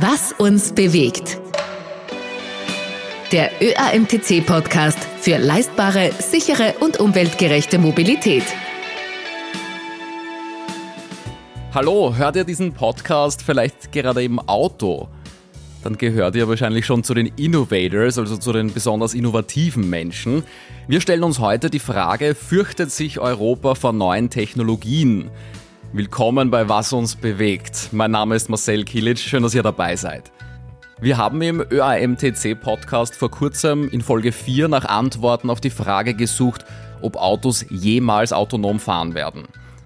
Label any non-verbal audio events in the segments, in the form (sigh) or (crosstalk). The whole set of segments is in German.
Was uns bewegt. Der ÖAMTC-Podcast für leistbare, sichere und umweltgerechte Mobilität. Hallo, hört ihr diesen Podcast vielleicht gerade im Auto? Dann gehört ihr wahrscheinlich schon zu den Innovators, also zu den besonders innovativen Menschen. Wir stellen uns heute die Frage, fürchtet sich Europa vor neuen Technologien? Willkommen bei Was uns bewegt. Mein Name ist Marcel Kilic, schön, dass ihr dabei seid. Wir haben im ÖAMTC-Podcast vor kurzem in Folge 4 nach Antworten auf die Frage gesucht, ob Autos jemals autonom fahren werden.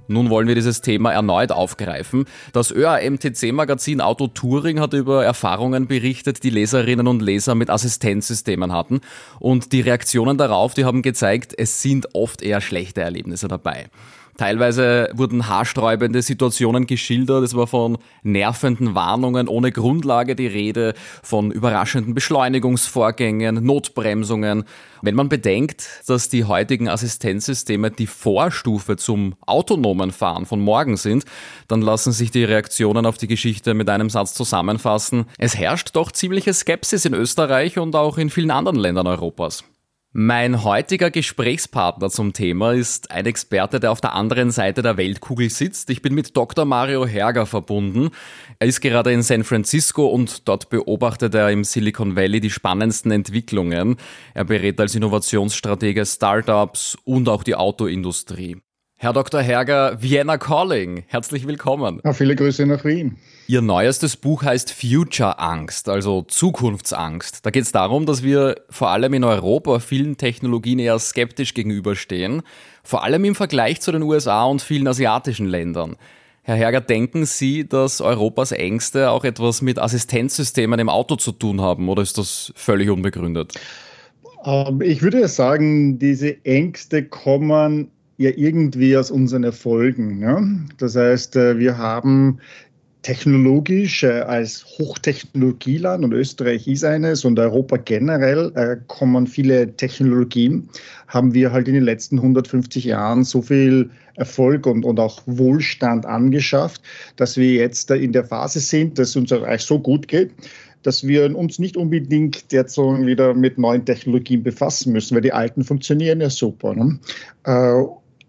Nun wollen wir dieses Thema erneut aufgreifen. Das ÖAMTC-Magazin Auto Touring hat über Erfahrungen berichtet, die Leserinnen und Leser mit Assistenzsystemen hatten. Und die Reaktionen darauf, die haben gezeigt, es sind oft eher schlechte Erlebnisse dabei. Teilweise wurden haarsträubende Situationen geschildert. Es war von nervenden Warnungen ohne Grundlage die Rede, von überraschenden Beschleunigungsvorgängen, Notbremsungen. Wenn man bedenkt, dass die heutigen Assistenzsysteme die Vorstufe zum autonomen Fahren von morgen sind, dann lassen sich die Reaktionen auf die Geschichte mit einem Satz zusammenfassen. Es herrscht doch ziemliche Skepsis in Österreich und auch in vielen anderen Ländern Europas. Mein heutiger Gesprächspartner zum Thema ist ein Experte, der auf der anderen Seite der Weltkugel sitzt. Ich bin mit Dr. Mario Herger verbunden. Er ist gerade in San Francisco und dort beobachtet er im Silicon Valley die spannendsten Entwicklungen. Er berät als Innovationsstratege Startups und auch die Autoindustrie. Herr Dr. Herger, Vienna Calling, herzlich willkommen. Ja, viele Grüße nach Wien. Ihr neuestes Buch heißt Future Angst, also Zukunftsangst. Da geht es darum, dass wir vor allem in Europa vielen Technologien eher skeptisch gegenüberstehen, vor allem im Vergleich zu den USA und vielen asiatischen Ländern. Herr Herger, denken Sie, dass Europas Ängste auch etwas mit Assistenzsystemen im Auto zu tun haben oder ist das völlig unbegründet? Ähm, ich würde sagen, diese Ängste kommen ja irgendwie aus unseren Erfolgen. Ne? Das heißt, äh, wir haben technologisch äh, als Hochtechnologieland und Österreich ist eines und Europa generell äh, kommen viele Technologien, haben wir halt in den letzten 150 Jahren so viel Erfolg und, und auch Wohlstand angeschafft, dass wir jetzt in der Phase sind, dass unser Reich so gut geht, dass wir uns nicht unbedingt jetzt wieder mit neuen Technologien befassen müssen, weil die alten funktionieren ja super. Ne? Äh,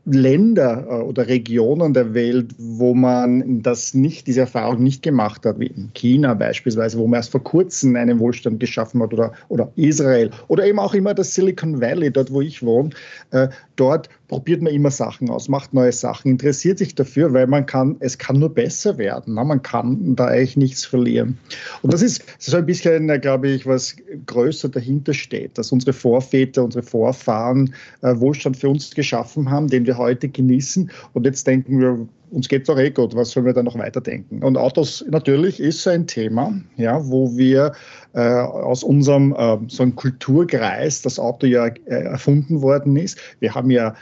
Länder äh, oder Regionen der Welt, wo man das nicht, diese Erfahrung nicht gemacht hat, wie in China beispielsweise, wo man erst vor kurzem einen Wohlstand geschaffen hat, oder, oder Israel, oder eben auch immer das Silicon Valley, dort wo ich wohne, äh, dort probiert man immer Sachen aus, macht neue Sachen, interessiert sich dafür, weil man kann, es kann nur besser werden. Man kann da eigentlich nichts verlieren. Und das ist so ein bisschen, äh, glaube ich, was größer dahinter steht, dass unsere Vorväter, unsere Vorfahren äh, Wohlstand für uns geschaffen haben, den wir heute genießen. Und jetzt denken wir, uns geht es doch eh gut, was sollen wir da noch weiterdenken? Und Autos natürlich ist so ein Thema, ja, wo wir äh, aus unserem äh, so einem Kulturkreis, das Auto ja äh, erfunden worden ist. Wir haben ja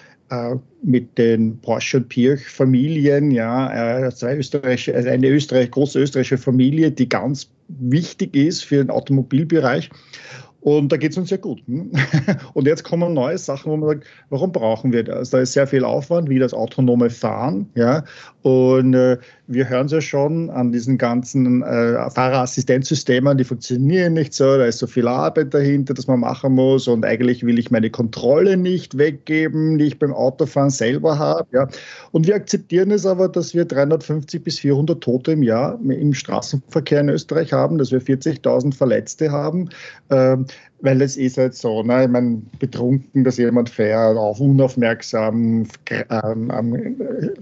mit den Porsche und Pirch Familien, ja, äh, zwei österreichische, also eine Österreich, große österreichische Familie, die ganz wichtig ist für den Automobilbereich. Und da geht es uns ja gut. Hm? (laughs) Und jetzt kommen neue Sachen, wo man sagt, warum brauchen wir das? Da ist sehr viel Aufwand, wie das autonome Fahren. Ja? Und äh, wir hören es ja schon an diesen ganzen äh, Fahrerassistenzsystemen, die funktionieren nicht so, da ist so viel Arbeit dahinter, dass man machen muss. Und eigentlich will ich meine Kontrolle nicht weggeben, die ich beim Autofahren selber habe. Ja? Und wir akzeptieren es aber, dass wir 350 bis 400 Tote im Jahr im Straßenverkehr in Österreich haben, dass wir 40.000 Verletzte haben. Ähm, weil es ist halt so, ne? ich meine, betrunken, dass jemand fährt, auch unaufmerksam, ähm,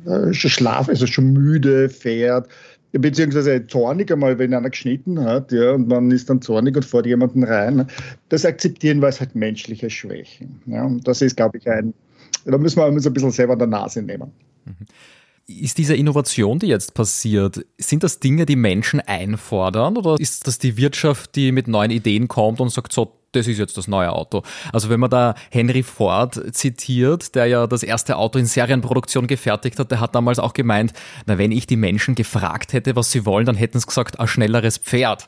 äh, schlaf, also schon müde fährt, beziehungsweise zornig einmal, wenn einer geschnitten hat, ja, und man ist dann zornig und fährt jemanden rein. Das akzeptieren wir als halt menschliche Schwächen. Ja, und das ist, glaube ich, ein, da müssen wir uns ein bisschen selber an der Nase nehmen. Mhm ist diese Innovation, die jetzt passiert, sind das Dinge, die Menschen einfordern oder ist das die Wirtschaft, die mit neuen Ideen kommt und sagt, so, das ist jetzt das neue Auto. Also wenn man da Henry Ford zitiert, der ja das erste Auto in Serienproduktion gefertigt hat, der hat damals auch gemeint, na wenn ich die Menschen gefragt hätte, was sie wollen, dann hätten sie gesagt, ein schnelleres Pferd.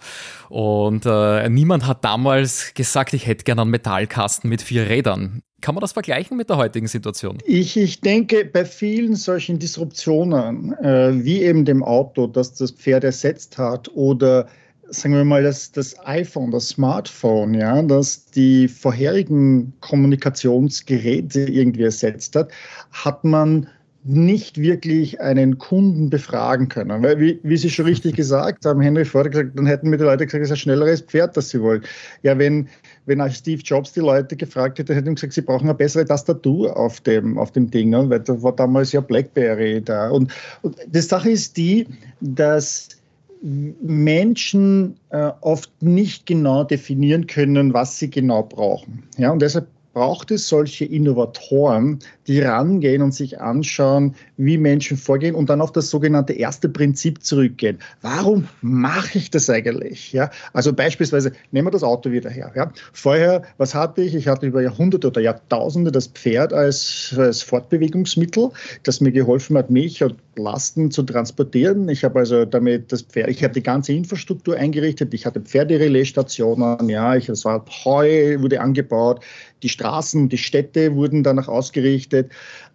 Und äh, niemand hat damals gesagt, ich hätte gerne einen Metallkasten mit vier Rädern. Kann man das vergleichen mit der heutigen Situation? Ich, ich denke, bei vielen solchen Disruptionen, äh, wie eben dem Auto, das das Pferd ersetzt hat, oder sagen wir mal, das, das iPhone, das Smartphone, ja, das die vorherigen Kommunikationsgeräte irgendwie ersetzt hat, hat man nicht wirklich einen Kunden befragen können. Weil, wie, wie Sie schon richtig (laughs) gesagt haben, Henry Ford gesagt, dann hätten mir die Leute gesagt, es ist ein schnelleres Pferd, das sie wollen. Ja, wenn, wenn Steve Jobs die Leute gefragt hätte, hätte ihm gesagt, sie brauchen eine bessere Tastatur auf dem, auf dem Ding, ne? weil da war damals ja Blackberry da. Und, und die Sache ist die, dass Menschen äh, oft nicht genau definieren können, was sie genau brauchen. Ja, und deshalb braucht es solche Innovatoren, die rangehen und sich anschauen, wie Menschen vorgehen und dann auf das sogenannte erste Prinzip zurückgehen. Warum mache ich das eigentlich? Ja, also beispielsweise nehmen wir das Auto wieder her. Ja. Vorher, was hatte ich? Ich hatte über Jahrhunderte oder Jahrtausende das Pferd als, als Fortbewegungsmittel, das mir geholfen hat, mich und Lasten zu transportieren. Ich habe also damit das Pferd, ich habe die ganze Infrastruktur eingerichtet. Ich hatte Pferderelaisstationen, ja, ich, es war Heu, wurde angebaut. Die Straßen, die Städte wurden danach ausgerichtet.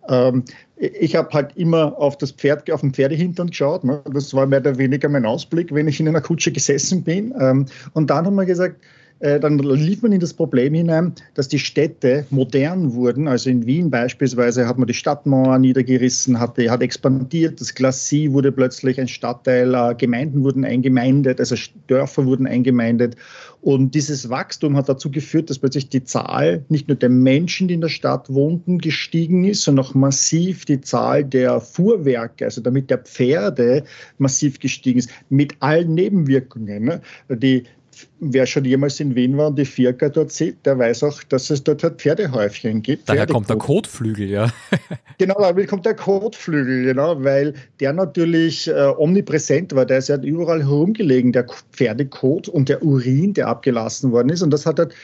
Ähm, ich habe halt immer auf das Pferd, auf den Pferdehintern geschaut. Ne? Das war mehr oder weniger mein Ausblick, wenn ich in einer Kutsche gesessen bin. Ähm, und dann haben wir gesagt, dann lief man in das Problem hinein, dass die Städte modern wurden. Also in Wien beispielsweise hat man die Stadtmauer niedergerissen, hat, hat expandiert, das Glacis wurde plötzlich ein Stadtteil, äh, Gemeinden wurden eingemeindet, also Dörfer wurden eingemeindet. Und dieses Wachstum hat dazu geführt, dass plötzlich die Zahl nicht nur der Menschen, die in der Stadt wohnten, gestiegen ist, sondern auch massiv die Zahl der Fuhrwerke, also damit der Pferde massiv gestiegen ist, mit allen Nebenwirkungen. Ne? Die wer schon jemals in Wien war und die Vierker dort sieht, der weiß auch, dass es dort halt Pferdehäufchen gibt. Daher kommt der Kotflügel, ja. (laughs) genau, daher kommt der Kotflügel, genau, weil der natürlich äh, omnipräsent war. Der ist ja überall herumgelegen, der Pferdekot und der Urin, der abgelassen worden ist. Und das hat halt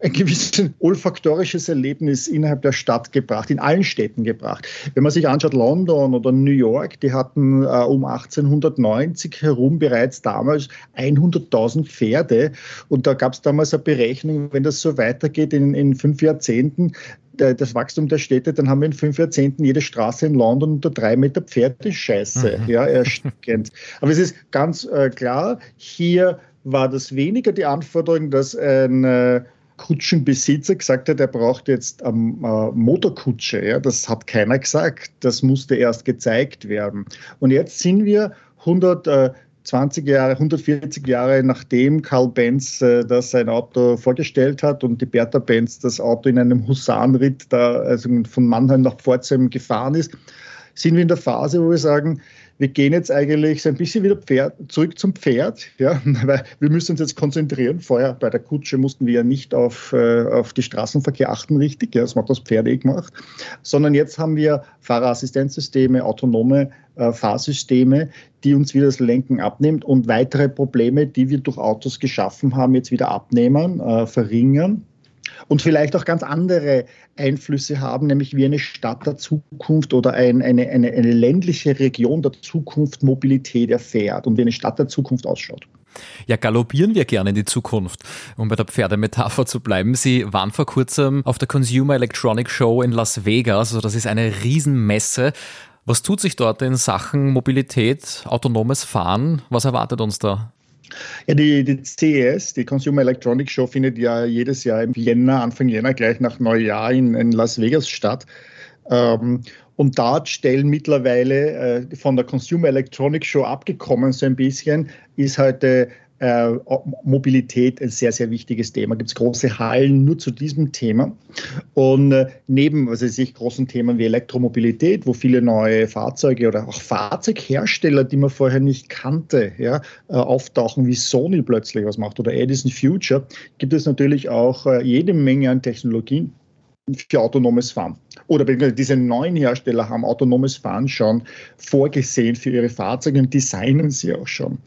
ein gewisses olfaktorisches Erlebnis innerhalb der Stadt gebracht, in allen Städten gebracht. Wenn man sich anschaut, London oder New York, die hatten äh, um 1890 herum bereits damals 100.000 Pferde. Und da gab es damals eine Berechnung, wenn das so weitergeht in, in fünf Jahrzehnten, das Wachstum der Städte, dann haben wir in fünf Jahrzehnten jede Straße in London unter drei Meter Pferdescheiße. Mhm. Ja, erstickend. Aber es ist ganz äh, klar, hier war das weniger die Anforderung, dass ein äh, Kutschenbesitzer gesagt hat, er braucht jetzt eine äh, Motorkutsche. Ja, das hat keiner gesagt. Das musste erst gezeigt werden. Und jetzt sind wir 120 Jahre, 140 Jahre nachdem Karl Benz äh, das sein Auto vorgestellt hat und die Bertha Benz das Auto in einem Husarenritt da also von Mannheim nach Pforzheim gefahren ist, sind wir in der Phase, wo wir sagen, wir gehen jetzt eigentlich so ein bisschen wieder Pferd, zurück zum Pferd, ja, (laughs) weil wir müssen uns jetzt konzentrieren. Vorher bei der Kutsche mussten wir ja nicht auf, äh, auf die Straßenverkehr achten, richtig, ja, das hat das Pferd eh gemacht, sondern jetzt haben wir Fahrerassistenzsysteme, autonome äh, Fahrsysteme, die uns wieder das Lenken abnimmt und weitere Probleme, die wir durch Autos geschaffen haben, jetzt wieder abnehmen, äh, verringern und vielleicht auch ganz andere Einflüsse haben, nämlich wie eine Stadt der Zukunft oder ein, eine, eine, eine ländliche Region der Zukunft Mobilität erfährt und wie eine Stadt der Zukunft ausschaut. Ja, galoppieren wir gerne in die Zukunft, um bei der Pferdemetapher zu bleiben. Sie waren vor kurzem auf der Consumer Electronic Show in Las Vegas, also das ist eine Riesenmesse. Was tut sich dort in Sachen Mobilität, autonomes Fahren? Was erwartet uns da? Ja, die, die CES, die Consumer Electronics Show, findet ja jedes Jahr im Jänner, Anfang Jänner, gleich nach Neujahr in, in Las Vegas statt. Ähm, und dort stellen mittlerweile äh, von der Consumer Electronics Show abgekommen so ein bisschen, ist heute äh, Mobilität ein sehr, sehr wichtiges Thema. Gibt es große Hallen nur zu diesem Thema. Und äh, neben also sich großen Themen wie Elektromobilität, wo viele neue Fahrzeuge oder auch Fahrzeughersteller, die man vorher nicht kannte, ja, äh, auftauchen, wie Sony plötzlich was macht oder Edison Future, gibt es natürlich auch äh, jede Menge an Technologien, für autonomes Fahren. Oder diese neuen Hersteller haben autonomes Fahren schon vorgesehen für ihre Fahrzeuge und designen sie auch schon.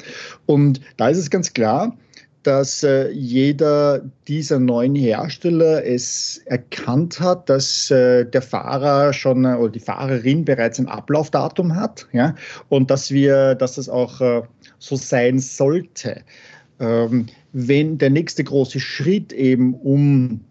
Und da ist es ganz klar, dass äh, jeder dieser neuen Hersteller es erkannt hat, dass äh, der Fahrer schon äh, oder die Fahrerin bereits ein Ablaufdatum hat, ja, und dass wir, dass das auch so sein sollte. Ähm, wenn der nächste große Schritt eben um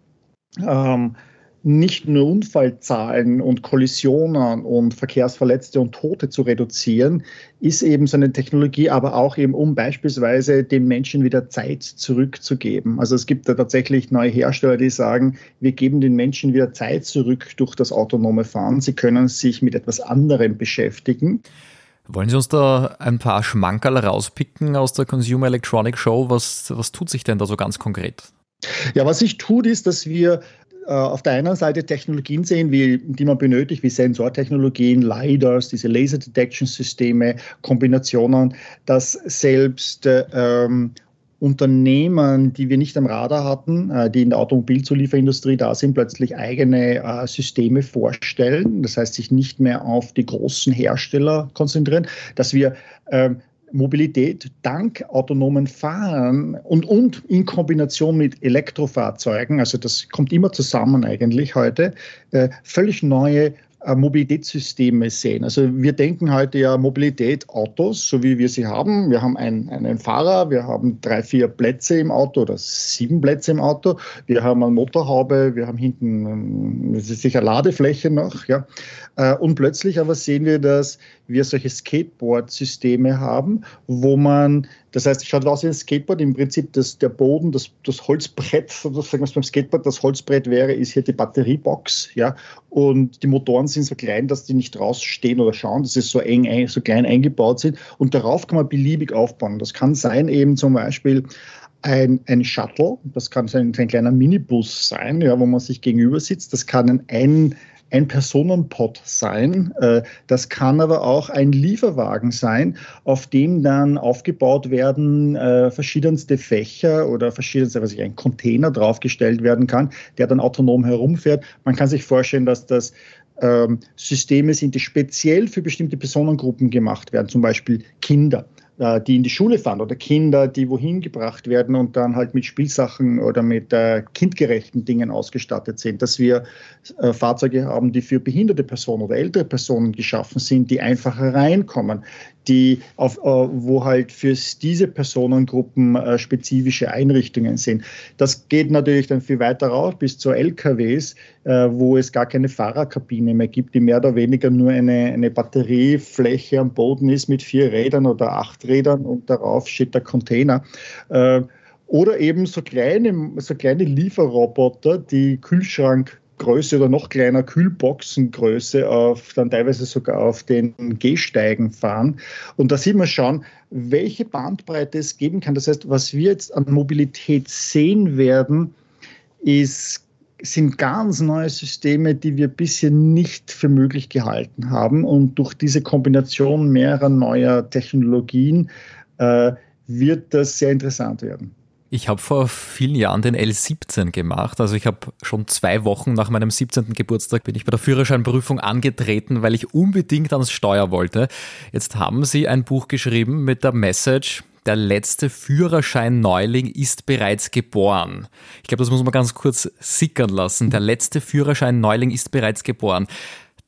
ähm, nicht nur Unfallzahlen und Kollisionen und Verkehrsverletzte und Tote zu reduzieren, ist eben so eine Technologie, aber auch eben, um beispielsweise den Menschen wieder Zeit zurückzugeben. Also es gibt da tatsächlich neue Hersteller, die sagen, wir geben den Menschen wieder Zeit zurück durch das autonome Fahren. Sie können sich mit etwas anderem beschäftigen. Wollen Sie uns da ein paar Schmankerl rauspicken aus der Consumer Electronic Show? Was, was tut sich denn da so ganz konkret? Ja, was sich tut, ist, dass wir auf der einen Seite Technologien sehen, wie, die man benötigt, wie Sensortechnologien, LiDARs, diese Laser Detection Systeme, Kombinationen, dass selbst ähm, Unternehmen, die wir nicht am Radar hatten, äh, die in der Automobilzulieferindustrie da sind, plötzlich eigene äh, Systeme vorstellen. Das heißt, sich nicht mehr auf die großen Hersteller konzentrieren, dass wir ähm, Mobilität dank autonomen Fahren und, und in Kombination mit Elektrofahrzeugen, also das kommt immer zusammen eigentlich heute, äh, völlig neue Mobilitätssysteme sehen. Also wir denken heute ja Mobilität Autos, so wie wir sie haben. Wir haben einen, einen Fahrer, wir haben drei, vier Plätze im Auto oder sieben Plätze im Auto. Wir haben eine Motorhaube, wir haben hinten ähm, sicher Ladefläche noch. Ja. Äh, und plötzlich aber sehen wir, dass wir solche Skateboard-Systeme haben, wo man, das heißt, es schaut aus wie ein Skateboard, im Prinzip das, der Boden, das, das Holzbrett, sozusagen, was beim Skateboard das Holzbrett wäre, ist hier die Batteriebox, ja, und die Motoren sind so klein, dass die nicht rausstehen oder schauen, dass sie so eng, so klein eingebaut sind. Und darauf kann man beliebig aufbauen. Das kann sein eben zum Beispiel ein, ein Shuttle, das kann ein, ein kleiner Minibus sein, ja, wo man sich gegenüber sitzt, das kann ein, ein ein Personenpod sein. Äh, das kann aber auch ein Lieferwagen sein, auf dem dann aufgebaut werden äh, verschiedenste Fächer oder verschiedenste, was ich, ein Container draufgestellt werden kann, der dann autonom herumfährt. Man kann sich vorstellen, dass das ähm, Systeme sind, die speziell für bestimmte Personengruppen gemacht werden, zum Beispiel Kinder. Äh, die in die Schule fahren oder Kinder, die wohin gebracht werden und dann halt mit Spielsachen oder mit äh, kindgerechten Dingen ausgestattet sind, dass wir äh, Fahrzeuge haben, die für behinderte Personen oder ältere Personen geschaffen sind, die einfacher reinkommen, die auf, äh, wo halt für diese Personengruppen äh, spezifische Einrichtungen sind. Das geht natürlich dann viel weiter raus bis zu LKWs, äh, wo es gar keine Fahrerkabine mehr gibt, die mehr oder weniger nur eine, eine Batteriefläche am Boden ist mit vier Rädern oder acht Rädern und darauf steht der Container. Oder eben so kleine, so kleine Lieferroboter, die Kühlschrank Größe oder noch kleiner Kühlboxengröße auf dann teilweise sogar auf den Gehsteigen fahren. Und da sieht man schon, welche Bandbreite es geben kann. Das heißt, was wir jetzt an Mobilität sehen werden, ist sind ganz neue Systeme, die wir bisher nicht für möglich gehalten haben. Und durch diese Kombination mehrerer neuer Technologien äh, wird das sehr interessant werden. Ich habe vor vielen Jahren den L17 gemacht. Also ich habe schon zwei Wochen nach meinem 17. Geburtstag bin ich bei der Führerscheinprüfung angetreten, weil ich unbedingt ans Steuer wollte. Jetzt haben Sie ein Buch geschrieben mit der Message, der letzte Führerschein-Neuling ist bereits geboren. Ich glaube, das muss man ganz kurz sickern lassen. Der letzte Führerschein-Neuling ist bereits geboren.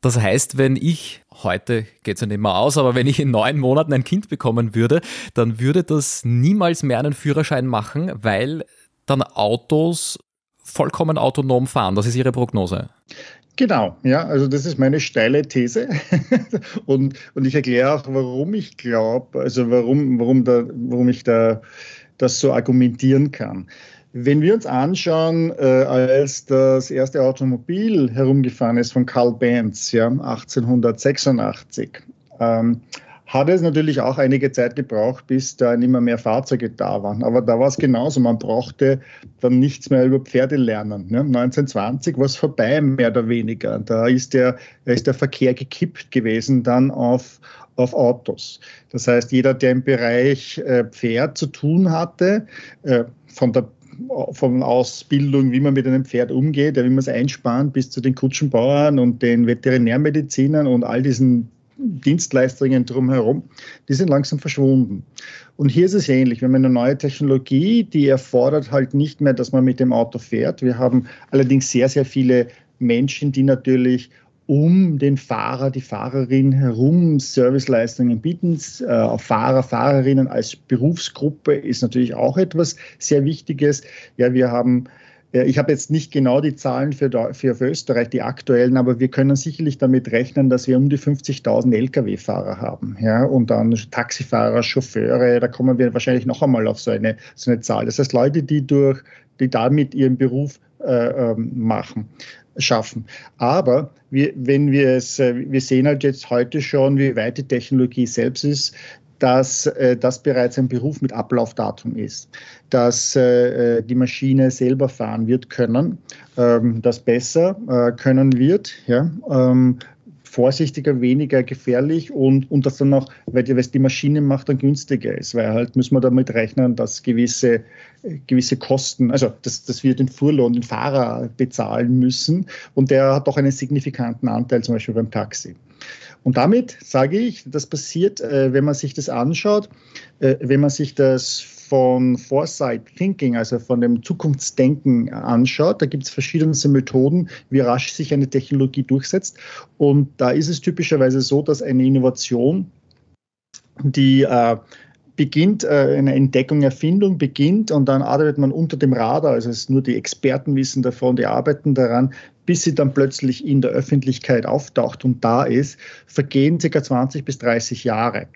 Das heißt, wenn ich, heute geht es ja nicht mehr aus, aber wenn ich in neun Monaten ein Kind bekommen würde, dann würde das niemals mehr einen Führerschein machen, weil dann Autos vollkommen autonom fahren. Das ist Ihre Prognose. Genau, ja, also das ist meine steile These. (laughs) und, und ich erkläre auch, warum ich glaube, also warum, warum, da, warum ich da das so argumentieren kann. Wenn wir uns anschauen, äh, als das erste Automobil herumgefahren ist von Karl Benz, ja, 1886, ähm, hat es natürlich auch einige Zeit gebraucht, bis da nicht mehr mehr Fahrzeuge da waren. Aber da war es genauso. Man brauchte dann nichts mehr über Pferde lernen. Ne? 1920 war es vorbei, mehr oder weniger. Da ist der, ist der Verkehr gekippt gewesen dann auf, auf Autos. Das heißt, jeder, der im Bereich äh, Pferd zu tun hatte, äh, von der von Ausbildung, wie man mit einem Pferd umgeht, wie man es einspannt, bis zu den Kutschenbauern und den Veterinärmedizinern und all diesen Dienstleistungen drumherum, die sind langsam verschwunden. Und hier ist es ähnlich. Wir haben eine neue Technologie, die erfordert halt nicht mehr, dass man mit dem Auto fährt. Wir haben allerdings sehr, sehr viele Menschen, die natürlich um den Fahrer, die Fahrerin herum Serviceleistungen bieten. Äh, Fahrer, Fahrerinnen als Berufsgruppe ist natürlich auch etwas sehr Wichtiges. Ja, wir haben ich habe jetzt nicht genau die Zahlen für, für, für, Österreich, die aktuellen, aber wir können sicherlich damit rechnen, dass wir um die 50.000 Lkw-Fahrer haben. Ja? Und dann Taxifahrer, Chauffeure, da kommen wir wahrscheinlich noch einmal auf so eine, so eine Zahl. Das heißt, Leute, die, durch, die damit ihren Beruf äh, ähm, machen schaffen. Aber wir, wenn wir es, äh, wir sehen halt jetzt heute schon, wie weit die Technologie selbst ist, dass äh, das bereits ein Beruf mit Ablaufdatum ist, dass äh, äh, die Maschine selber fahren wird können, ähm, das besser äh, können wird, ja, ähm, vorsichtiger, weniger gefährlich und, und das dann auch, weil die, die Maschine macht, dann günstiger ist, weil halt müssen wir damit rechnen, dass gewisse, gewisse Kosten, also dass, dass wir den Fuhrlohn, den Fahrer bezahlen müssen und der hat doch einen signifikanten Anteil, zum Beispiel beim Taxi. Und damit sage ich, das passiert, äh, wenn man sich das anschaut, äh, wenn man sich das von Foresight Thinking, also von dem Zukunftsdenken anschaut. Da gibt es verschiedenste Methoden, wie rasch sich eine Technologie durchsetzt. Und da ist es typischerweise so, dass eine Innovation, die äh, beginnt, äh, eine Entdeckung, Erfindung beginnt und dann arbeitet man unter dem Radar, also es nur die Experten wissen davon, die arbeiten daran, bis sie dann plötzlich in der Öffentlichkeit auftaucht und da ist, vergehen ca. 20 bis 30 Jahre.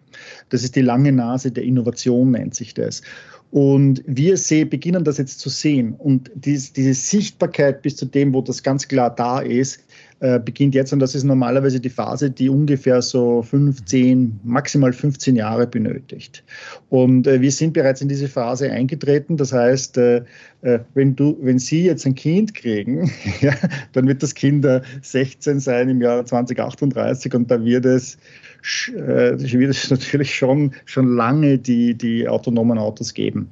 Das ist die lange Nase der Innovation, nennt sich das. Und wir sehen, beginnen das jetzt zu sehen. Und dies, diese Sichtbarkeit bis zu dem, wo das ganz klar da ist, äh, beginnt jetzt. Und das ist normalerweise die Phase, die ungefähr so 15, maximal 15 Jahre benötigt. Und äh, wir sind bereits in diese Phase eingetreten. Das heißt, äh, äh wenn, du, wenn Sie jetzt ein Kind kriegen, (laughs) ja, dann wird das Kind 16 sein im Jahr 2038 und da wird es äh, wird es (laughs) natürlich schon, schon lange die, die autonomen Autos geben.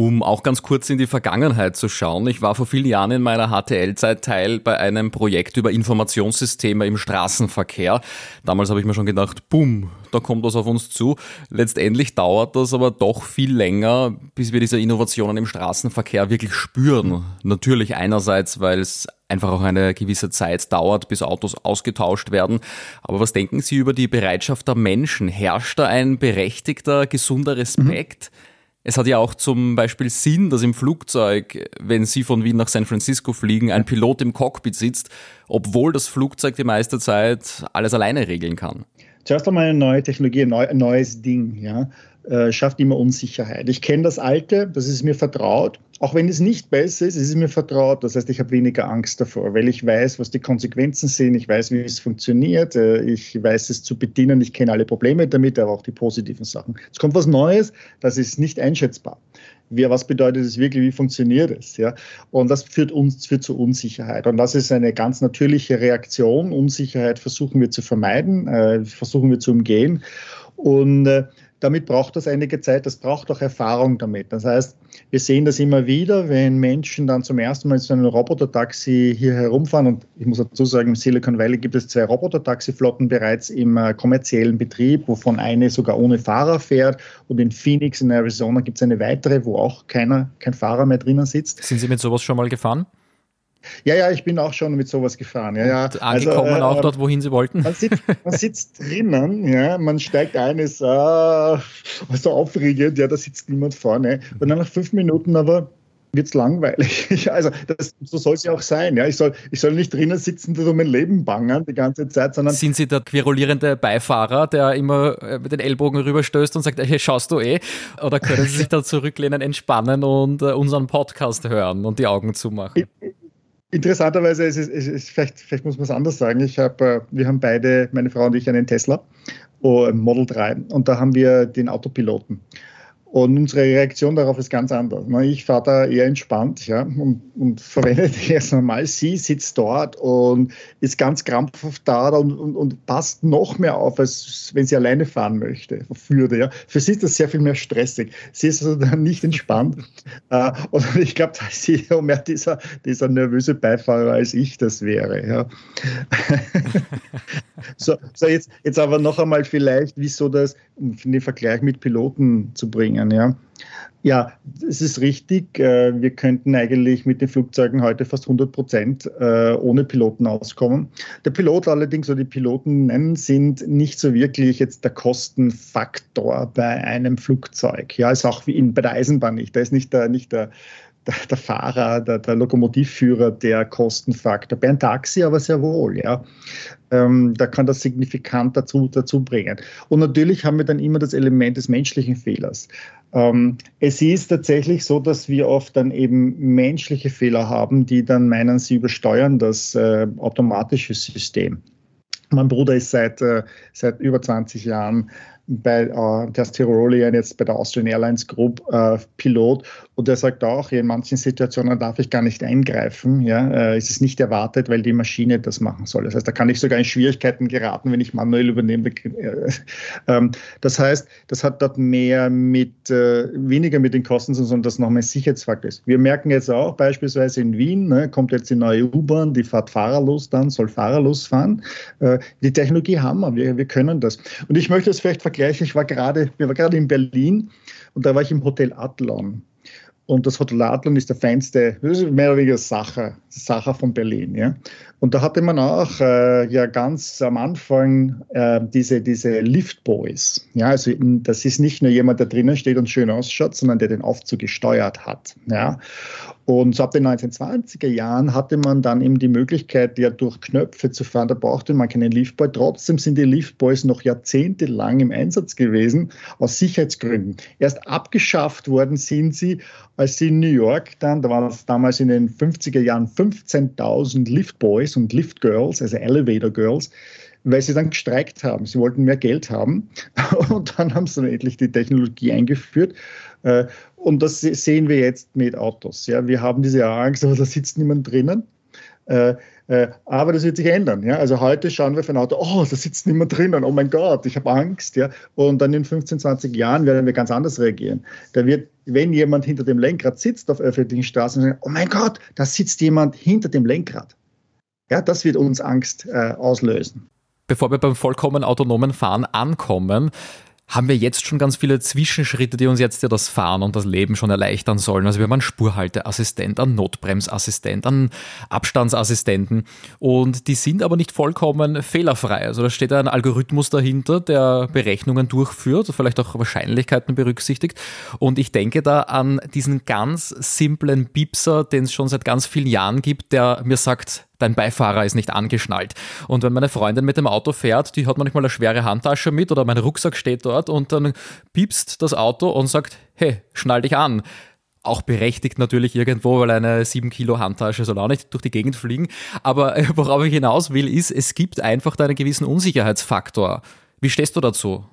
Um auch ganz kurz in die Vergangenheit zu schauen, ich war vor vielen Jahren in meiner HTL-Zeit Teil bei einem Projekt über Informationssysteme im Straßenverkehr. Damals habe ich mir schon gedacht, boom, da kommt was auf uns zu. Letztendlich dauert das aber doch viel länger, bis wir diese Innovationen im Straßenverkehr wirklich spüren. Natürlich einerseits, weil es einfach auch eine gewisse Zeit dauert, bis Autos ausgetauscht werden. Aber was denken Sie über die Bereitschaft der Menschen? Herrscht da ein berechtigter, gesunder Respekt? Mhm es hat ja auch zum Beispiel Sinn, dass im Flugzeug, wenn Sie von Wien nach San Francisco fliegen, ein Pilot im Cockpit sitzt, obwohl das Flugzeug die meiste Zeit alles alleine regeln kann. Zuerst einmal eine neue Technologie, ein neues Ding. Ja äh, schafft immer Unsicherheit. Ich kenne das Alte, das ist mir vertraut. Auch wenn es nicht besser ist, ist es mir vertraut. Das heißt, ich habe weniger Angst davor, weil ich weiß, was die Konsequenzen sind. Ich weiß, wie es funktioniert. Äh, ich weiß es zu bedienen. Ich kenne alle Probleme damit, aber auch die positiven Sachen. Es kommt was Neues, das ist nicht einschätzbar. Was bedeutet es wirklich, wie funktioniert es? Ja? Und das führt uns führt zu Unsicherheit. Und das ist eine ganz natürliche Reaktion. Unsicherheit versuchen wir zu vermeiden, äh, versuchen wir zu umgehen. Und äh, damit braucht das einige Zeit, das braucht auch Erfahrung damit. Das heißt, wir sehen das immer wieder, wenn Menschen dann zum ersten Mal in so einem Robotertaxi hier herumfahren. Und ich muss dazu sagen, im Silicon Valley gibt es zwei Robotertaxiflotten bereits im äh, kommerziellen Betrieb, wovon eine sogar ohne Fahrer fährt. Und in Phoenix in Arizona gibt es eine weitere, wo auch keiner, kein Fahrer mehr drinnen sitzt. Sind Sie mit sowas schon mal gefahren? Ja, ja, ich bin auch schon mit sowas gefahren. Ja, ja. Und angekommen also, äh, auch dort, wohin Sie wollten? Man sitzt, man sitzt (laughs) drinnen, ja, man steigt ein, ist äh, so aufregend, ja, da sitzt niemand vorne. Und dann nach fünf Minuten aber wird es langweilig. (laughs) Also das, so soll es ja auch sein. Ja. Ich, soll, ich soll nicht drinnen sitzen und um mein Leben bangen die ganze Zeit, sondern... Sind Sie der querulierende Beifahrer, der immer äh, mit den Ellbogen rüberstößt und sagt, hey, schaust du eh? Oder können Sie sich da zurücklehnen, entspannen und uh, unseren Podcast hören und die Augen zumachen? Interessanterweise ist es, ist es vielleicht, vielleicht muss man es anders sagen. Ich hab, äh, wir haben beide, meine Frau und ich, einen Tesla oh, Model 3 und da haben wir den Autopiloten. Und unsere Reaktion darauf ist ganz anders. Ich fahre da eher entspannt ja, und, und verwende die (laughs) erst normal. Sie sitzt dort und ist ganz krampfhaft da und, und, und, passt noch mehr auf, als wenn sie alleine fahren möchte, würde. Ja. Für sie ist das sehr viel mehr stressig. Sie ist also (laughs) dann nicht entspannt. Äh, und (laughs) ich glaube, da ist sie mehr dieser, dieser nervöse Beifahrer, als ich das wäre. Ja. so, so jetzt, jetzt aber noch einmal vielleicht, wieso das, um den Vergleich mit Piloten zu bringen bringen. Ja, ja es ist richtig. Äh, wir könnten eigentlich mit den Flugzeugen heute fast 100 Prozent äh, ohne Piloten auskommen. Der Pilot allerdings oder die Piloten sind nicht so wirklich jetzt der Kostenfaktor bei einem Flugzeug. Ja, ist auch wie in, bei der Eisenbahn nicht. Da ist nicht der, nicht der der, Fahrer, der, der, Lokomotivführer der Kostenfaktor. Bei einem Taxi aber sehr wohl, ja. Ähm, da kann das signifikant dazu, dazu bringen. Und natürlich haben wir dann immer das Element des menschlichen Fehlers. Ähm, es ist tatsächlich so, dass wir oft dann eben menschliche Fehler haben, die dann meinen, sie übersteuern das äh, automatische System. Mein Bruder ist seit, äh, seit über 20 Jahren bei äh, der Tirolian jetzt bei der Austrian Airlines Group äh, Pilot und der sagt auch, in manchen Situationen darf ich gar nicht eingreifen. Ja, äh, es ist nicht erwartet, weil die Maschine das machen soll. Das heißt, da kann ich sogar in Schwierigkeiten geraten, wenn ich manuell übernehme. Äh, ähm, das heißt, das hat dort mehr mit, äh, weniger mit den Kosten, sondern das nochmal Sicherheitsfaktor ist. Wir merken jetzt auch beispielsweise in Wien, ne, kommt jetzt die neue U-Bahn, die fährt fahrerlos dann, soll fahrerlos fahren. Äh, die Technologie haben wir, wir können das. Und ich möchte es vielleicht vergleichen Vergleich, ich war gerade, wir waren gerade in Berlin und da war ich im Hotel Adlon. Und das Hotel Adlon ist der feinste, das ist mehr oder weniger Sacher, Sacher von Berlin. Ja? Und da hatte man auch äh, ja ganz am Anfang äh, diese, diese Liftboys. Ja, also das ist nicht nur jemand, der drinnen steht und schön ausschaut, sondern der den Aufzug gesteuert hat. Ja. Und so ab den 1920er Jahren hatte man dann eben die Möglichkeit, ja durch Knöpfe zu fahren. Da brauchte man keinen Liftboy. Trotzdem sind die Liftboys noch jahrzehntelang im Einsatz gewesen, aus Sicherheitsgründen. Erst abgeschafft worden sind sie, als sie in New York dann, da waren es damals in den 50er Jahren 15.000 Liftboys und Liftgirls, also Elevator Girls, weil sie dann gestreikt haben. Sie wollten mehr Geld haben (laughs) und dann haben sie dann endlich die Technologie eingeführt. Äh, und das sehen wir jetzt mit Autos. Ja, wir haben diese Angst, aber da sitzt niemand drinnen. Äh, äh, aber das wird sich ändern. Ja? Also heute schauen wir für ein Auto, oh, da sitzt niemand drinnen, oh mein Gott, ich habe Angst. Ja? Und dann in 15, 20 Jahren werden wir ganz anders reagieren. Da wird, wenn jemand hinter dem Lenkrad sitzt auf öffentlichen Straßen, sagen, oh mein Gott, da sitzt jemand hinter dem Lenkrad. Ja, das wird uns Angst äh, auslösen. Bevor wir beim vollkommen autonomen Fahren ankommen, haben wir jetzt schon ganz viele Zwischenschritte, die uns jetzt ja das Fahren und das Leben schon erleichtern sollen. Also wir haben einen Spurhalteassistent, einen Notbremsassistent, einen Abstandsassistenten und die sind aber nicht vollkommen fehlerfrei. Also da steht ein Algorithmus dahinter, der Berechnungen durchführt, vielleicht auch Wahrscheinlichkeiten berücksichtigt. Und ich denke da an diesen ganz simplen Piepser, den es schon seit ganz vielen Jahren gibt, der mir sagt, dein Beifahrer ist nicht angeschnallt. Und wenn meine Freundin mit dem Auto fährt, die hat manchmal eine schwere Handtasche mit oder mein Rucksack steht dort und dann piepst das Auto und sagt, hey, schnall dich an. Auch berechtigt natürlich irgendwo, weil eine 7 Kilo Handtasche soll auch nicht durch die Gegend fliegen. Aber (laughs) worauf ich hinaus will, ist, es gibt einfach da einen gewissen Unsicherheitsfaktor. Wie stehst du dazu?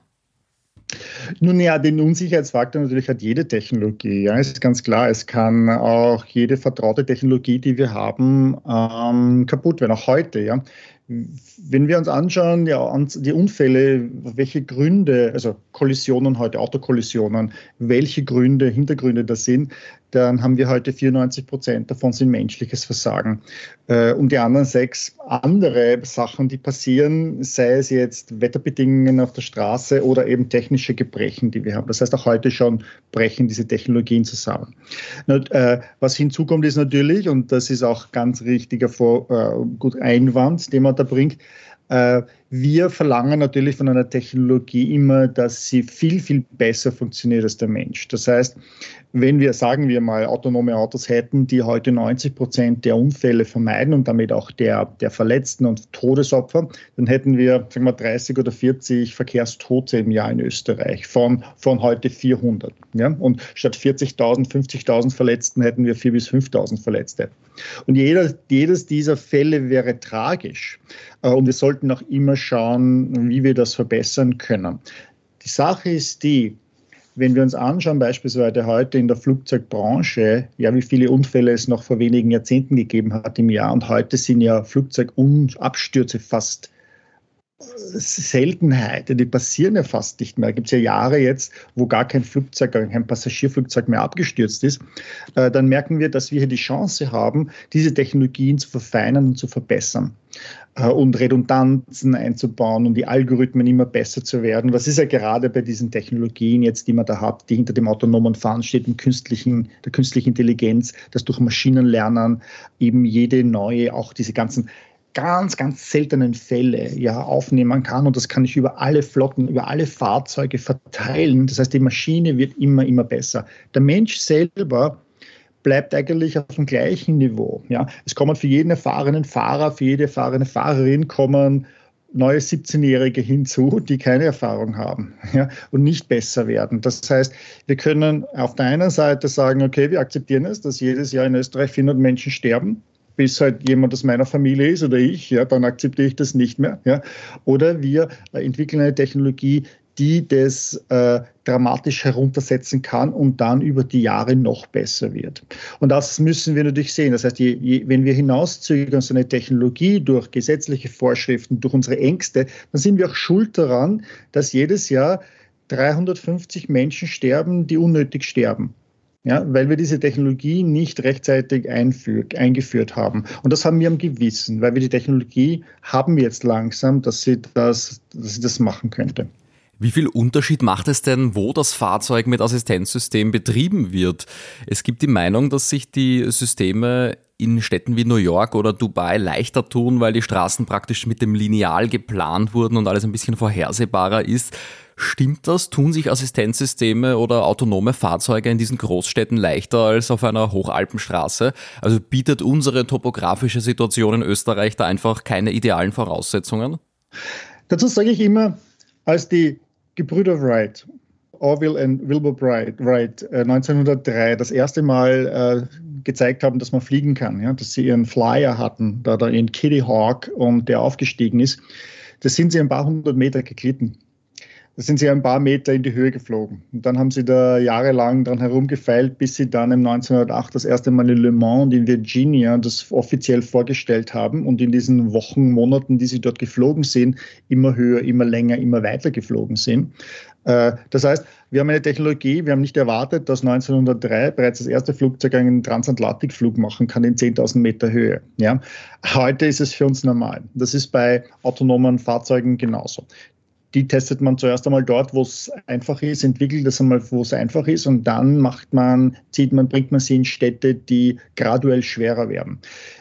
Nun ja, den Unsicherheitsfaktor natürlich hat jede Technologie. Ja, ist ganz klar. Es kann auch jede vertraute Technologie, die wir haben, ähm, kaputt werden. Auch heute. Ja, wenn wir uns anschauen, ja, die Unfälle, welche Gründe, also Kollisionen heute, Autokollisionen, welche Gründe, Hintergründe das sind, dann haben wir heute 94 Prozent davon sind menschliches Versagen. Äh, und die anderen sechs andere Sachen, die passieren, sei es jetzt Wetterbedingungen auf der Straße oder eben technische Gebrechen, die wir haben. Das heißt, auch heute schon brechen diese Technologien zusammen. Äh, was hinzukommt, ist natürlich, und das ist auch ganz richtiger äh, gut Einwand, den man da bringt, wir verlangen natürlich von einer Technologie immer, dass sie viel, viel besser funktioniert als der Mensch. Das heißt, wenn wir, sagen wir mal, autonome Autos hätten, die heute 90 Prozent der Unfälle vermeiden und damit auch der, der Verletzten und Todesopfer, dann hätten wir, sagen wir, 30 oder 40 Verkehrstote im Jahr in Österreich von, von heute 400. Ja? Und statt 40.000, 50.000 Verletzten hätten wir 4.000 bis 5.000 Verletzte. Und jeder, jedes dieser Fälle wäre tragisch. Äh, und wir sollten auch immer schauen, wie wir das verbessern können. Die Sache ist die, wenn wir uns anschauen, beispielsweise heute in der Flugzeugbranche, ja, wie viele Unfälle es noch vor wenigen Jahrzehnten gegeben hat im Jahr und heute sind ja Flugzeugabstürze fast Seltenheit, die passieren ja fast nicht mehr. Da gibt es ja Jahre jetzt, wo gar kein Flugzeug, kein Passagierflugzeug mehr abgestürzt ist. Äh, dann merken wir, dass wir hier die Chance haben, diese Technologien zu verfeinern und zu verbessern äh, und Redundanzen einzubauen und die Algorithmen immer besser zu werden. Das ist ja gerade bei diesen Technologien jetzt, die man da hat, die hinter dem autonomen Fahren steht, im künstlichen, der künstlichen Intelligenz, dass durch Maschinenlernen eben jede neue, auch diese ganzen ganz, ganz seltenen Fälle ja aufnehmen kann und das kann ich über alle Flotten, über alle Fahrzeuge verteilen. Das heißt, die Maschine wird immer, immer besser. Der Mensch selber bleibt eigentlich auf dem gleichen Niveau. Ja? Es kommen für jeden erfahrenen Fahrer, für jede erfahrene Fahrerin kommen neue 17-Jährige hinzu, die keine Erfahrung haben ja, und nicht besser werden. Das heißt, wir können auf der einen Seite sagen, okay, wir akzeptieren es, dass jedes Jahr in Österreich 400 Menschen sterben, bis halt jemand aus meiner Familie ist oder ich, ja, dann akzeptiere ich das nicht mehr. Ja. Oder wir entwickeln eine Technologie, die das äh, dramatisch heruntersetzen kann und dann über die Jahre noch besser wird. Und das müssen wir natürlich sehen. Das heißt, je, je, wenn wir hinauszögern so eine Technologie durch gesetzliche Vorschriften, durch unsere Ängste, dann sind wir auch schuld daran, dass jedes Jahr 350 Menschen sterben, die unnötig sterben. Ja, weil wir diese Technologie nicht rechtzeitig eingeführt haben. Und das haben wir am Gewissen, weil wir die Technologie haben jetzt langsam, dass sie das, dass sie das machen könnte. Wie viel Unterschied macht es denn, wo das Fahrzeug mit Assistenzsystem betrieben wird? Es gibt die Meinung, dass sich die Systeme in Städten wie New York oder Dubai leichter tun, weil die Straßen praktisch mit dem Lineal geplant wurden und alles ein bisschen vorhersehbarer ist. Stimmt das? Tun sich Assistenzsysteme oder autonome Fahrzeuge in diesen Großstädten leichter als auf einer Hochalpenstraße? Also bietet unsere topografische Situation in Österreich da einfach keine idealen Voraussetzungen? Dazu sage ich immer, als die Gebrüder Wright, Orville und Wilbur Wright, äh, 1903 das erste Mal äh, gezeigt haben, dass man fliegen kann, ja, dass sie ihren Flyer hatten, da, da in Kitty Hawk und der aufgestiegen ist, da sind sie ein paar hundert Meter geglitten. Da sind sie ein paar Meter in die Höhe geflogen. Und dann haben sie da jahrelang dran herumgefeilt, bis sie dann im 1908 das erste Mal in Le Mans in Virginia das offiziell vorgestellt haben und in diesen Wochen, Monaten, die sie dort geflogen sind, immer höher, immer länger, immer weiter geflogen sind. Äh, das heißt, wir haben eine Technologie, wir haben nicht erwartet, dass 1903 bereits das erste Flugzeug einen Transatlantikflug machen kann in 10.000 Meter Höhe. Ja? Heute ist es für uns normal. Das ist bei autonomen Fahrzeugen genauso die testet man zuerst einmal dort, wo es einfach ist, entwickelt das einmal, wo es einfach ist und dann macht man, zieht man, bringt man sie in Städte, die graduell schwerer werden.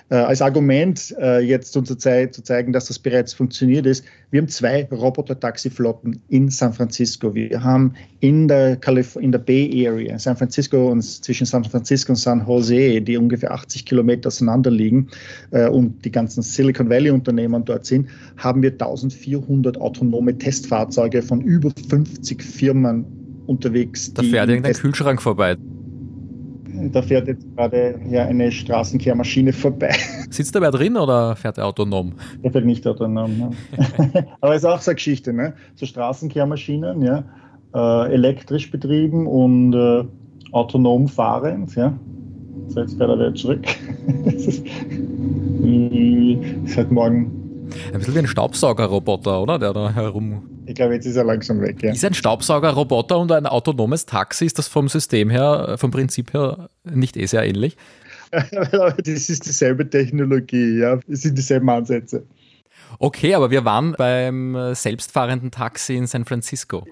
Äh, als Argument äh, jetzt zu, zei zu zeigen, dass das bereits funktioniert ist, wir haben zwei Roboter-Taxiflotten in San Francisco. Wir haben in der, Calif in der Bay Area, San Francisco und zwischen San Francisco und San Jose, die ungefähr 80 Kilometer auseinander liegen äh, und die ganzen Silicon Valley-Unternehmen dort sind, haben wir 1400 autonome Testfahrzeuge von über 50 Firmen unterwegs. Da fährt irgendein Kühlschrank vorbei. Da fährt jetzt gerade ja, eine Straßenkehrmaschine vorbei. Sitzt wer drin oder fährt er autonom? Er fährt nicht autonom. Ne? (laughs) Aber es ist auch so eine Geschichte. Ne? So Straßenkehrmaschinen, ja, äh, elektrisch betrieben und äh, autonom fahrend. Ja? So, jetzt fährt er wieder zurück. (laughs) das ist, ist halt morgen. Ein bisschen wie ein Staubsaugerroboter, oder? Der da herum ich glaube, jetzt ist er langsam weg. Ja. Ist ein Staubsaugerroboter und ein autonomes Taxi, ist das vom System her, vom Prinzip her nicht eh sehr ähnlich? (laughs) das ist dieselbe Technologie, ja. Es sind dieselben Ansätze. Okay, aber wir waren beim selbstfahrenden Taxi in San Francisco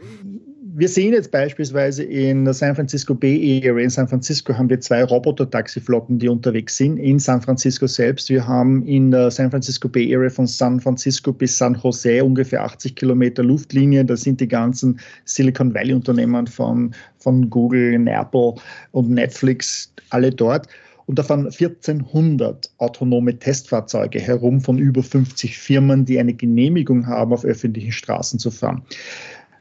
wir sehen jetzt beispielsweise in der San Francisco Bay Area, in San Francisco haben wir zwei Roboter-Taxiflotten, die unterwegs sind, in San Francisco selbst. Wir haben in der San Francisco Bay Area von San Francisco bis San Jose ungefähr 80 Kilometer Luftlinie. Da sind die ganzen Silicon Valley-Unternehmen von, von Google, Apple und Netflix alle dort. Und da fahren 1400 autonome Testfahrzeuge herum von über 50 Firmen, die eine Genehmigung haben, auf öffentlichen Straßen zu fahren.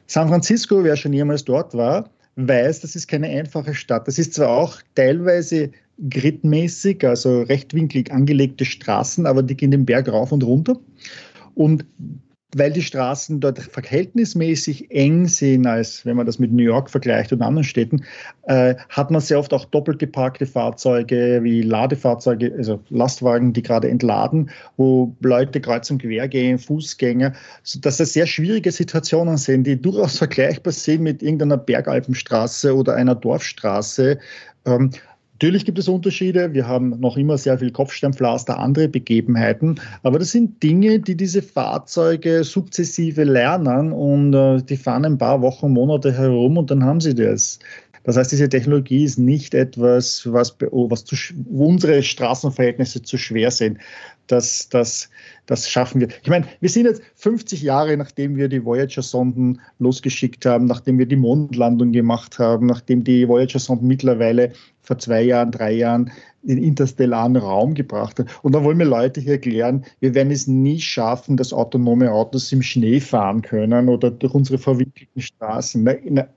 San Francisco, wer schon jemals dort war, weiß, das ist keine einfache Stadt. Das ist zwar auch teilweise gridmäßig, also rechtwinklig angelegte Straßen, aber die gehen den Berg rauf und runter. Und weil die Straßen dort verhältnismäßig eng sind, als wenn man das mit New York vergleicht und anderen Städten, äh, hat man sehr oft auch doppelt geparkte Fahrzeuge wie Ladefahrzeuge, also Lastwagen, die gerade entladen, wo Leute kreuz und quer gehen, Fußgänger, sodass das sehr schwierige Situationen sind, die durchaus vergleichbar sind mit irgendeiner Bergalpenstraße oder einer Dorfstraße. Ähm, Natürlich gibt es Unterschiede. Wir haben noch immer sehr viel Kopfsteinpflaster, andere Begebenheiten. Aber das sind Dinge, die diese Fahrzeuge sukzessive lernen und äh, die fahren ein paar Wochen, Monate herum und dann haben sie das. Das heißt, diese Technologie ist nicht etwas, was, was zu, unsere Straßenverhältnisse zu schwer sind. Das, das, das schaffen wir. Ich meine, wir sind jetzt 50 Jahre, nachdem wir die Voyager-Sonden losgeschickt haben, nachdem wir die Mondlandung gemacht haben, nachdem die Voyager-Sonden mittlerweile vor zwei Jahren, drei Jahren in interstellaren Raum gebracht haben. Und da wollen wir Leute hier erklären, wir werden es nie schaffen, dass autonome Autos im Schnee fahren können oder durch unsere verwinkelten Straßen.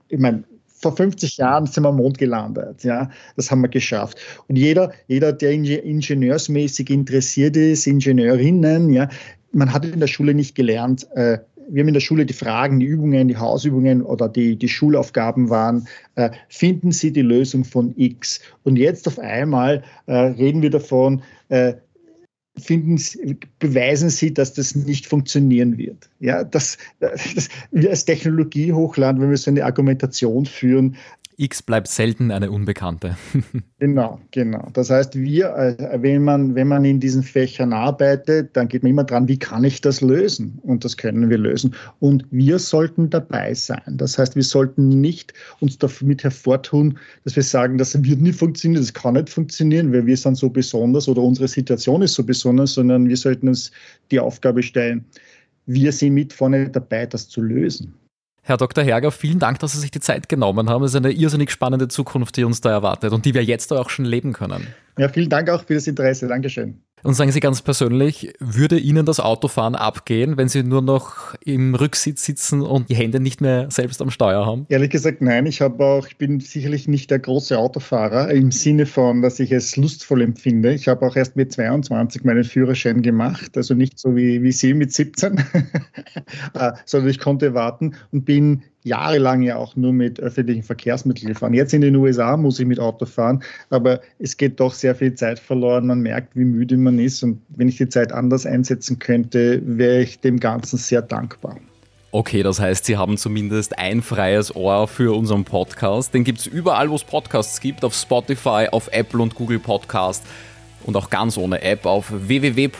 Ich meine, vor 50 Jahren sind wir am Mond gelandet. Ja, das haben wir geschafft. Und jeder, jeder, der ingenieursmäßig interessiert ist, Ingenieurinnen, ja, man hat in der Schule nicht gelernt, äh, wir haben in der Schule die Fragen, die Übungen, die Hausübungen oder die, die Schulaufgaben waren, äh, finden Sie die Lösung von X? Und jetzt auf einmal äh, reden wir davon, äh, finden, beweisen Sie, dass das nicht funktionieren wird. Ja, das, das, wir als Technologiehochland, wenn wir so eine Argumentation führen, X bleibt selten eine Unbekannte. (laughs) genau, genau. Das heißt, wir, äh, wenn man, wenn man in diesen Fächern arbeitet, dann geht man immer dran, wie kann ich das lösen? Und das können wir lösen. Und wir sollten dabei sein. Das heißt, wir sollten nicht uns damit hervortun, dass wir sagen, das wird nie funktionieren, das kann nicht funktionieren, weil wir sind so besonders oder unsere Situation ist so besonders, sondern wir sollten uns die Aufgabe stellen, wir sind mit vorne dabei, das zu lösen. Herr Dr. Herger, vielen Dank, dass Sie sich die Zeit genommen haben. Es ist eine irrsinnig spannende Zukunft, die uns da erwartet und die wir jetzt auch schon leben können. Ja, vielen Dank auch für das Interesse. Dankeschön. Und sagen Sie ganz persönlich, würde Ihnen das Autofahren abgehen, wenn Sie nur noch im Rücksitz sitzen und die Hände nicht mehr selbst am Steuer haben? Ehrlich gesagt, nein. Ich habe auch, ich bin sicherlich nicht der große Autofahrer im Sinne von, dass ich es lustvoll empfinde. Ich habe auch erst mit 22 meinen Führerschein gemacht, also nicht so wie, wie Sie mit 17, (laughs) äh, sondern ich konnte warten und bin jahrelang ja auch nur mit öffentlichen Verkehrsmitteln gefahren. Jetzt in den USA muss ich mit Auto fahren, aber es geht doch sehr viel Zeit verloren. Man merkt, wie müde man ist. Und wenn ich die Zeit anders einsetzen könnte, wäre ich dem Ganzen sehr dankbar. Okay, das heißt, Sie haben zumindest ein freies Ohr für unseren Podcast. Den gibt es überall, wo es Podcasts gibt, auf Spotify, auf Apple und Google Podcast und auch ganz ohne App auf www.oeamtc.at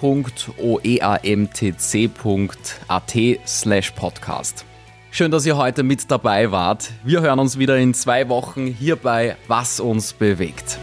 slash podcast. Schön, dass ihr heute mit dabei wart. Wir hören uns wieder in zwei Wochen hier bei Was uns bewegt.